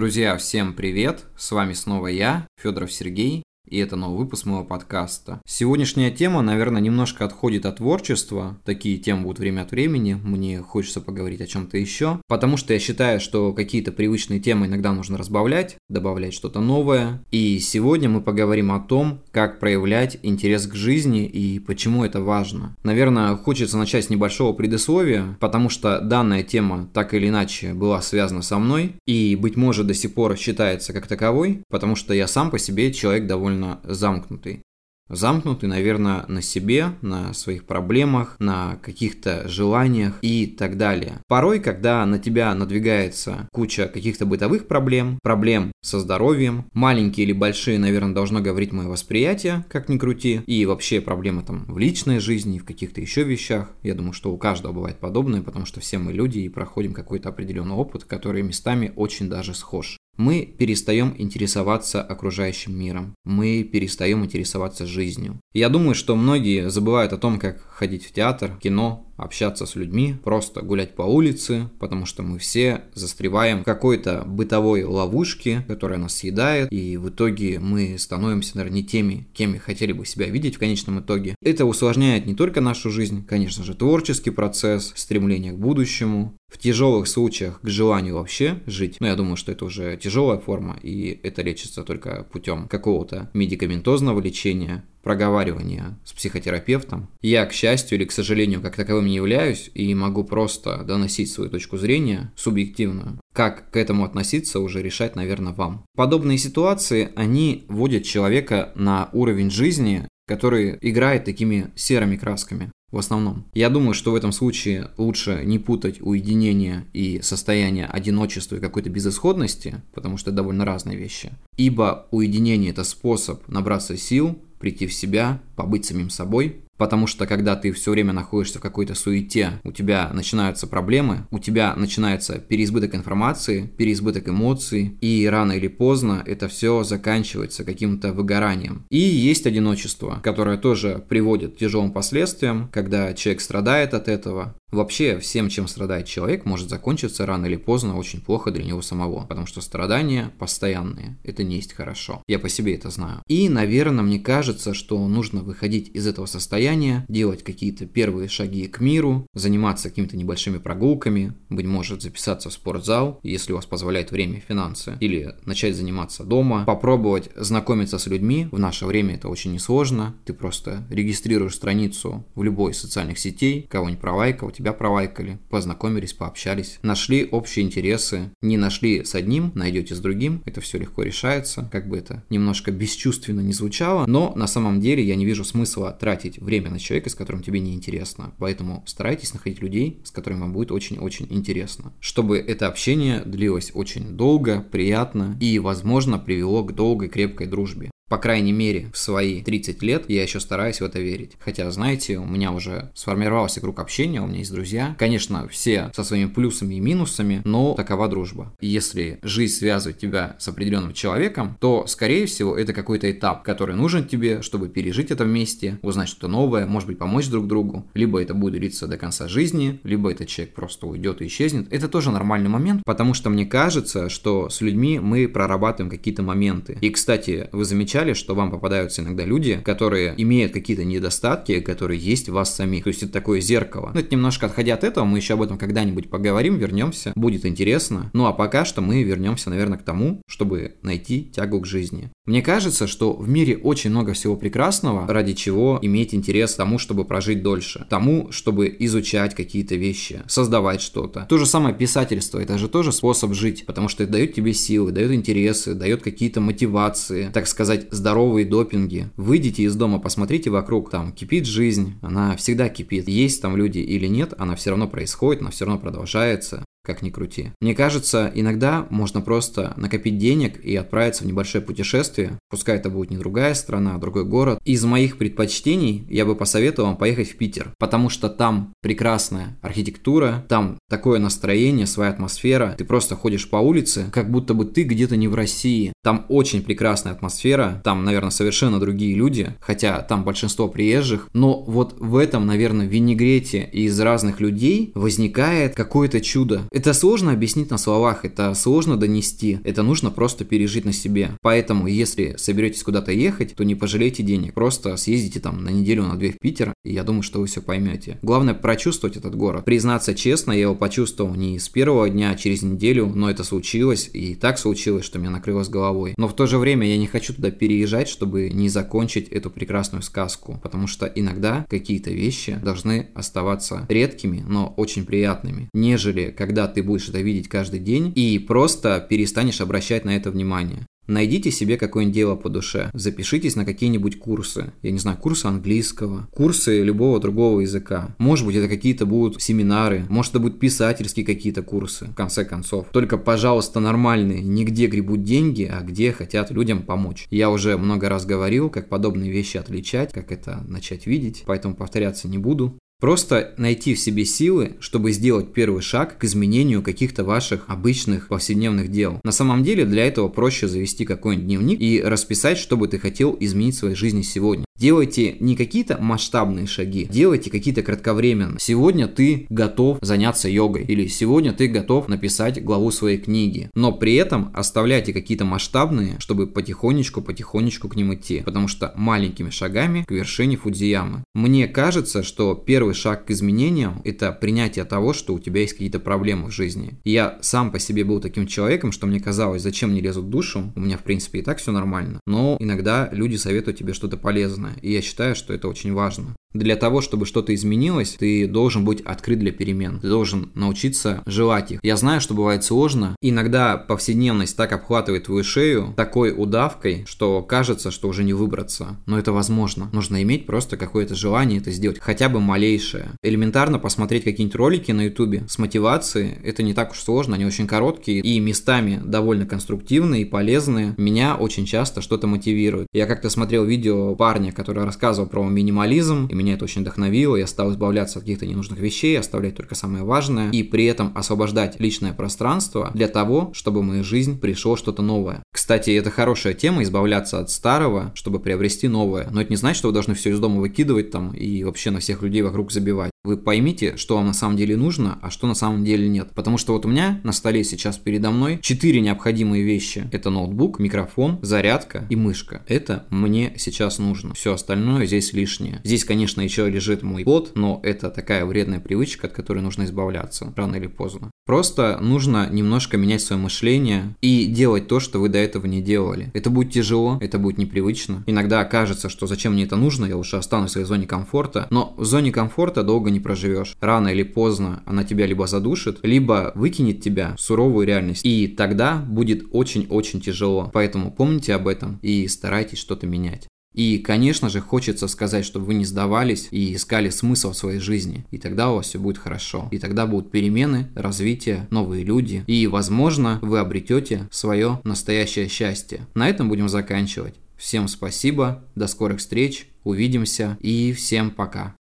Друзья, всем привет! С вами снова я, Федоров Сергей, и это новый выпуск моего подкаста. Сегодняшняя тема, наверное, немножко отходит от творчества. Такие темы будут время от времени. Мне хочется поговорить о чем-то еще. Потому что я считаю, что какие-то привычные темы иногда нужно разбавлять, добавлять что-то новое. И сегодня мы поговорим о том, как проявлять интерес к жизни и почему это важно. Наверное, хочется начать с небольшого предисловия, потому что данная тема так или иначе была связана со мной и, быть может, до сих пор считается как таковой, потому что я сам по себе человек довольно довольно замкнутый. Замкнутый, наверное, на себе, на своих проблемах, на каких-то желаниях и так далее. Порой, когда на тебя надвигается куча каких-то бытовых проблем, проблем со здоровьем, маленькие или большие, наверное, должно говорить мое восприятие, как ни крути, и вообще проблемы там в личной жизни, в каких-то еще вещах. Я думаю, что у каждого бывает подобное, потому что все мы люди и проходим какой-то определенный опыт, который местами очень даже схож мы перестаем интересоваться окружающим миром, мы перестаем интересоваться жизнью. Я думаю, что многие забывают о том, как ходить в театр, кино, общаться с людьми, просто гулять по улице, потому что мы все застреваем в какой-то бытовой ловушке, которая нас съедает, и в итоге мы становимся, наверное, не теми, кем хотели бы себя видеть в конечном итоге. Это усложняет не только нашу жизнь, конечно же, творческий процесс, стремление к будущему, в тяжелых случаях к желанию вообще жить, но я думаю, что это уже тяжелая форма, и это лечится только путем какого-то медикаментозного лечения, проговаривания с психотерапевтом. Я, к счастью или к сожалению, как таковым не являюсь и могу просто доносить свою точку зрения, субъективную. Как к этому относиться, уже решать, наверное, вам. Подобные ситуации, они вводят человека на уровень жизни, который играет такими серыми красками в основном. Я думаю, что в этом случае лучше не путать уединение и состояние одиночества и какой-то безысходности, потому что это довольно разные вещи. Ибо уединение – это способ набраться сил, прийти в себя, побыть самим собой, Потому что когда ты все время находишься в какой-то суете, у тебя начинаются проблемы, у тебя начинается переизбыток информации, переизбыток эмоций, и рано или поздно это все заканчивается каким-то выгоранием. И есть одиночество, которое тоже приводит к тяжелым последствиям, когда человек страдает от этого, Вообще, всем, чем страдает человек, может закончиться рано или поздно очень плохо для него самого, потому что страдания постоянные, это не есть хорошо. Я по себе это знаю. И, наверное, мне кажется, что нужно выходить из этого состояния, делать какие-то первые шаги к миру, заниматься какими-то небольшими прогулками, быть может, записаться в спортзал, если у вас позволяет время и финансы, или начать заниматься дома, попробовать знакомиться с людьми. В наше время это очень несложно. Ты просто регистрируешь страницу в любой из социальных сетей, кого-нибудь пролайкал, тебя пролайкали, познакомились, пообщались, нашли общие интересы, не нашли с одним, найдете с другим, это все легко решается, как бы это немножко бесчувственно не звучало, но на самом деле я не вижу смысла тратить время на человека, с которым тебе не интересно, поэтому старайтесь находить людей, с которыми вам будет очень-очень интересно, чтобы это общение длилось очень долго, приятно и, возможно, привело к долгой крепкой дружбе. По крайней мере, в свои 30 лет я еще стараюсь в это верить. Хотя, знаете, у меня уже сформировался круг общения, у меня есть друзья. Конечно, все со своими плюсами и минусами, но такова дружба. Если жизнь связывает тебя с определенным человеком, то, скорее всего, это какой-то этап, который нужен тебе, чтобы пережить это вместе, узнать что-то новое, может быть, помочь друг другу. Либо это будет длиться до конца жизни, либо этот человек просто уйдет и исчезнет. Это тоже нормальный момент, потому что мне кажется, что с людьми мы прорабатываем какие-то моменты. И, кстати, вы замечали, замечали, что вам попадаются иногда люди, которые имеют какие-то недостатки, которые есть в вас самих. То есть это такое зеркало. Ну, это немножко отходя от этого, мы еще об этом когда-нибудь поговорим, вернемся. Будет интересно. Ну, а пока что мы вернемся, наверное, к тому, чтобы найти тягу к жизни. Мне кажется, что в мире очень много всего прекрасного, ради чего иметь интерес тому, чтобы прожить дольше, тому, чтобы изучать какие-то вещи, создавать что-то. То же самое писательство, это же тоже способ жить, потому что это дает тебе силы, дает интересы, дает какие-то мотивации, так сказать, здоровые допинги. Выйдите из дома, посмотрите вокруг, там кипит жизнь, она всегда кипит. Есть там люди или нет, она все равно происходит, она все равно продолжается как ни крути. Мне кажется, иногда можно просто накопить денег и отправиться в небольшое путешествие, пускай это будет не другая страна, а другой город. Из моих предпочтений я бы посоветовал вам поехать в Питер, потому что там прекрасная архитектура, там такое настроение, своя атмосфера, ты просто ходишь по улице, как будто бы ты где-то не в России, Там очень прекрасная атмосфера, там, наверное, совершенно другие люди, хотя там большинство приезжих, но вот в этом, наверное, винегрете из разных людей возникает какое-то чудо. Это сложно объяснить на словах, это сложно донести, это нужно просто пережить на себе. Поэтому, если соберетесь куда-то ехать, то не пожалейте денег, просто съездите там на неделю, на две в Питер, и я думаю, что вы все поймете. Главное прочувствовать этот город. Признаться честно, я его почувствовал не с первого дня, а через неделю, но это случилось, и так случилось, что меня накрыло с головой. Но в то же время я не хочу туда переезжать, чтобы не закончить эту прекрасную сказку, потому что иногда какие-то вещи должны оставаться редкими, но очень приятными, нежели когда ты будешь это видеть каждый день и просто перестанешь обращать на это внимание. Найдите себе какое-нибудь дело по душе, запишитесь на какие-нибудь курсы, я не знаю, курсы английского, курсы любого другого языка. Может быть, это какие-то будут семинары, может, это будут писательские какие-то курсы, в конце концов. Только, пожалуйста, нормальные, не где гребут деньги, а где хотят людям помочь. Я уже много раз говорил, как подобные вещи отличать, как это начать видеть, поэтому повторяться не буду. Просто найти в себе силы, чтобы сделать первый шаг к изменению каких-то ваших обычных повседневных дел. На самом деле для этого проще завести какой-нибудь дневник и расписать, что бы ты хотел изменить в своей жизни сегодня. Делайте не какие-то масштабные шаги, делайте какие-то кратковременные. Сегодня ты готов заняться йогой или сегодня ты готов написать главу своей книги, но при этом оставляйте какие-то масштабные, чтобы потихонечку-потихонечку к ним идти, потому что маленькими шагами к вершине Фудзиямы. Мне кажется, что первый шаг к изменениям – это принятие того, что у тебя есть какие-то проблемы в жизни. Я сам по себе был таким человеком, что мне казалось, зачем мне лезут в душу, у меня в принципе и так все нормально, но иногда люди советуют тебе что-то полезное, и я считаю, что это очень важно. Для того, чтобы что-то изменилось, ты должен быть открыт для перемен. Ты должен научиться желать их. Я знаю, что бывает сложно. Иногда повседневность так обхватывает твою шею такой удавкой, что кажется, что уже не выбраться. Но это возможно. Нужно иметь просто какое-то желание это сделать. Хотя бы малейшее. Элементарно посмотреть какие-нибудь ролики на ютубе с мотивацией. Это не так уж сложно. Они очень короткие и местами довольно конструктивные и полезные. Меня очень часто что-то мотивирует. Я как-то смотрел видео парня, который рассказывал про минимализм. И меня это очень вдохновило, я стал избавляться от каких-то ненужных вещей, оставлять только самое важное, и при этом освобождать личное пространство для того, чтобы в мою жизнь пришло что-то новое. Кстати, это хорошая тема, избавляться от старого, чтобы приобрести новое. Но это не значит, что вы должны все из дома выкидывать там и вообще на всех людей вокруг забивать. Вы поймите, что вам на самом деле нужно, а что на самом деле нет. Потому что вот у меня на столе сейчас передо мной четыре необходимые вещи. Это ноутбук, микрофон, зарядка и мышка. Это мне сейчас нужно. Все остальное здесь лишнее. Здесь, конечно, еще лежит мой код, но это такая вредная привычка, от которой нужно избавляться рано или поздно. Просто нужно немножко менять свое мышление и делать то, что вы до этого не делали. Это будет тяжело, это будет непривычно. Иногда кажется, что зачем мне это нужно, я лучше останусь в своей зоне комфорта. Но в зоне комфорта долго не проживешь. Рано или поздно она тебя либо задушит, либо выкинет тебя в суровую реальность. И тогда будет очень-очень тяжело. Поэтому помните об этом и старайтесь что-то менять. И, конечно же, хочется сказать, чтобы вы не сдавались и искали смысл в своей жизни. И тогда у вас все будет хорошо. И тогда будут перемены, развитие, новые люди. И, возможно, вы обретете свое настоящее счастье. На этом будем заканчивать. Всем спасибо, до скорых встреч, увидимся и всем пока.